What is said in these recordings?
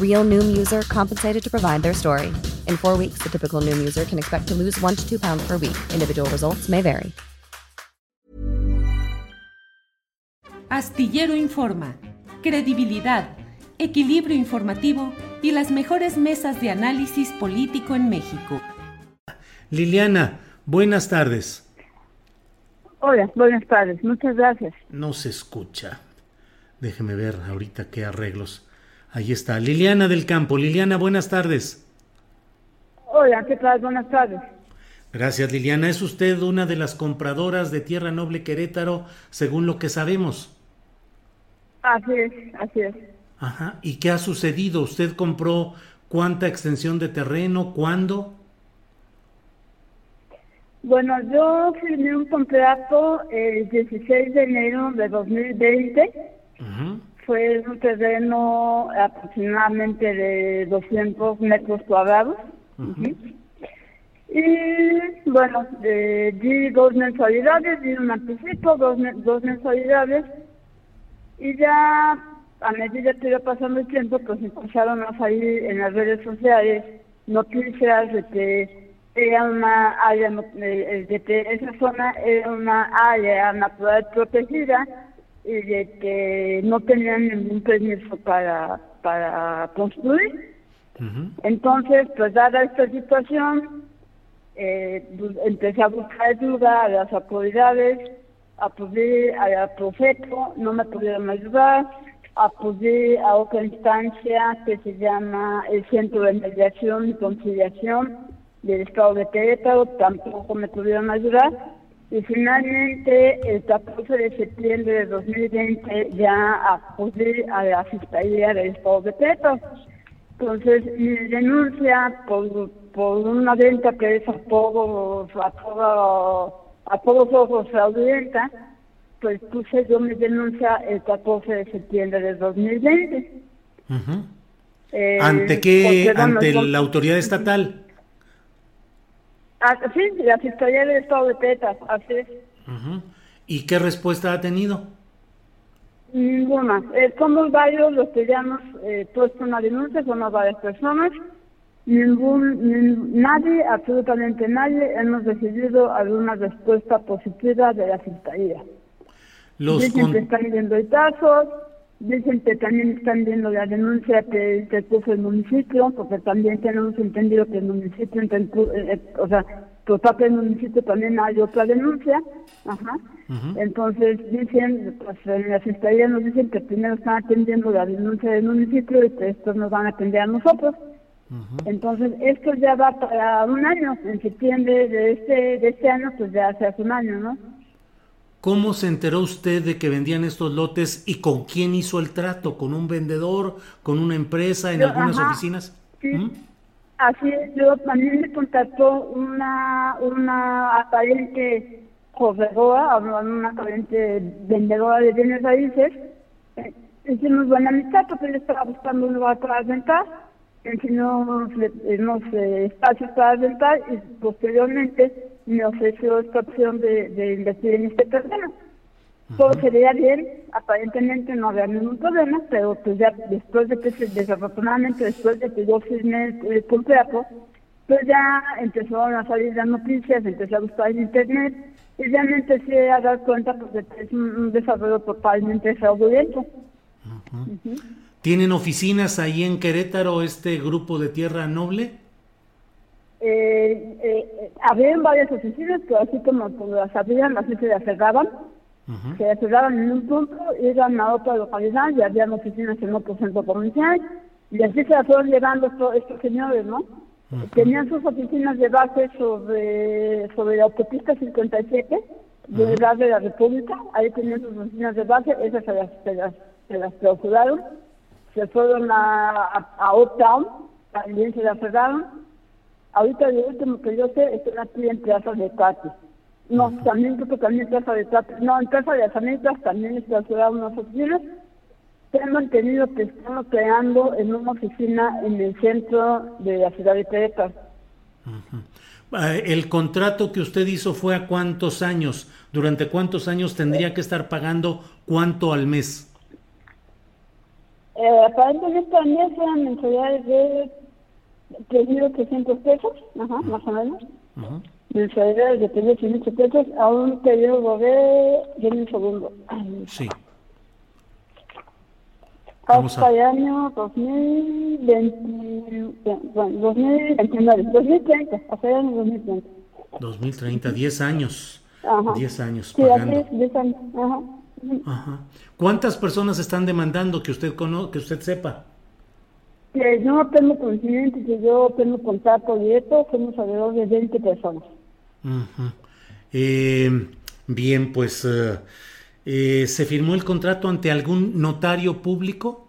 Real Noom user compensated to provide their story. In four weeks, the typical Noom user can expect to lose one to two pounds per week. Individual results may vary. Astillero Informa, credibilidad, equilibrio informativo y las mejores mesas de análisis político en México. Liliana, buenas tardes. Hola, buenas tardes, muchas gracias. No se escucha. Déjeme ver ahorita qué arreglos. Ahí está. Liliana del Campo. Liliana, buenas tardes. Hola, ¿qué tal? Buenas tardes. Gracias, Liliana. ¿Es usted una de las compradoras de Tierra Noble Querétaro, según lo que sabemos? Así es, así es. Ajá. ¿Y qué ha sucedido? ¿Usted compró cuánta extensión de terreno? ¿Cuándo? Bueno, yo firmé un contrato el 16 de enero de 2020. Fue un terreno aproximadamente de 200 metros cuadrados. Y bueno, eh, di dos mensualidades, di un anticipo, dos, dos mensualidades. Y ya a medida que iba pasando el tiempo, pues empezaron a salir en las redes sociales noticias de que era una área, de que esa zona era una área natural protegida de que no tenían ningún permiso para, para construir. Entonces, pues dada esta situación, eh, empecé a buscar ayuda a las autoridades, acudí a Profeto, no me pudieron ayudar, acudí a otra instancia que se llama el Centro de Mediación y Conciliación del Estado de Querétaro, tampoco me pudieron ayudar. Y finalmente, el 14 de septiembre de 2020, ya acudí a la Fiscalía del Estado de. Entonces, mi denuncia por, por una venta que es a todos, a, todo, a todos ojos fraudulenta, pues puse yo mi denuncia el 14 de septiembre de 2020. Eh, ¿Ante qué? ¿Ante la autoridad estatal? Ah, sí, la Fiscalía del Estado de Petas, así es. ¿Y qué respuesta ha tenido? Ninguna. Eh, somos varios los que ya hemos eh, puesto una denuncia, somos varias personas. Ningún, nadie, absolutamente nadie, hemos recibido alguna respuesta positiva de la Fiscalía. dicen que están viendo el caso, dicen que también están viendo la denuncia que, que puso el municipio, porque también tenemos entendido que el municipio, eh, o sea, por parte del municipio también hay otra denuncia, ajá. Entonces dicen, pues en la fiscalía nos dicen que primero están atendiendo la denuncia del municipio y que estos nos van a atender a nosotros. Entonces esto ya va para un año, en septiembre de este, de este año, pues ya hace un año, ¿no? ¿Cómo se enteró usted de que vendían estos lotes y con quién hizo el trato? ¿Con un vendedor? ¿Con una empresa? ¿En algunas oficinas? Sí. Así es, yo también me contactó una, una aparente corredora, una aparente vendedora de bienes raíces. Eh, hicimos buena amistad porque él estaba buscando un lugar para rentar, enseñó unos eh, espacios para rentar y posteriormente me ofreció esta opción de, de invertir en este terreno. Todo sería bien, aparentemente no había ningún problema, pero pues ya después de que, desafortunadamente, después de que yo firmé el contrato, pues ya empezaron a salir las noticias, empecé a buscar en internet y ya me empecé a dar cuenta pues, de que es un, desarrollo totalmente fraudulento. ¿Tienen oficinas ahí en Querétaro este grupo de Tierra Noble? Eh, eh, habían varias oficinas, pero así como cuando las abrían, así se las cerraban. Se cerraban en un punto, iban a otra localidad y habían oficinas en otro centro comercial. Y así se las fueron llevando estos, señores, ¿no? Tenían sus oficinas de base sobre, sobre la autopista 57, de la de la República. Ahí tenían sus oficinas de base, esas se las, se las, se las clausuraron. Se fueron a, a, a Uptown, también se las cerraron Ahorita lo último que yo sé están aquí en Plaza de Tati. No, también creo que también Plaza de Tati. No, en Plaza de las Américas también ciudad unas oficinas. Se han mantenido que están creando en una oficina en el centro de la ciudad de Querétaro. Eh, el contrato que usted hizo fue a cuántos años? ¿Durante cuántos años tendría que estar pagando cuánto al mes? Eh, aparentemente al mes eran mensualidades de 3.800 pesos, ajá, más o menos. Ajá. Mensualidades de 3.800 pesos a un periodo de... en un segundo. Sí. Hasta el año 2020, bueno, 2029, 2030, hasta el año 2030. 2030, 10 años. Ajá. 10 años Sí, pagando. es, 10 años, ajá. Ajá. ¿Cuántas personas están demandando que usted cono que usted sepa? Que yo tengo conocimiento, que yo tengo contacto directo, somos alrededor de 20 personas. Eh, bien, pues, eh, eh, ¿se firmó el contrato ante algún notario público?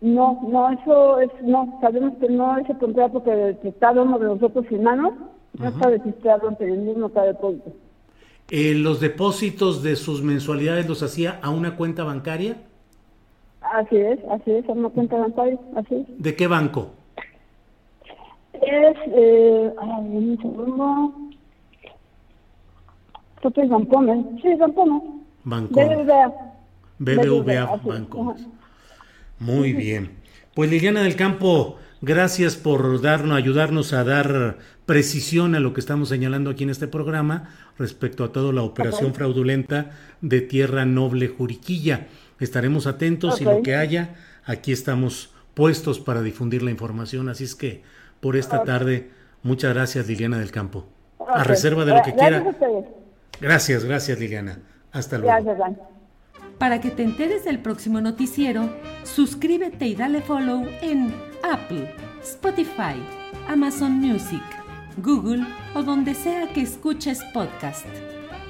No, no, eso es, no, sabemos que no, ese contrato que, que cada uno de nosotros firmamos, no está registrado ante mismo notario público. Eh, ¿Los depósitos de sus mensualidades los hacía a una cuenta bancaria? Así es, así es, una cuenta bancaria, así es. ¿De qué banco? Es, eh, ay, un segundo. Creo que es Bancomer. Sí, Bancomer. Bancomer. BBVA. BBVA Bancomer. Muy bien. Pues Liliana del Campo, gracias por darnos, ayudarnos a dar precisión a lo que estamos señalando aquí en este programa respecto a toda la operación fraudulenta de Tierra Noble Juriquilla. Estaremos atentos y Ok. lo que haya, aquí estamos puestos para difundir la información. Así es que por esta tarde, muchas gracias Liliana del Campo. A reserva de lo que Gracias quiera. Gracias, gracias Liliana. Hasta luego. Gracias, Dan. Para que te enteres del próximo noticiero, suscríbete y dale follow en Apple, Spotify, Amazon Music, Google o donde sea que escuches podcast.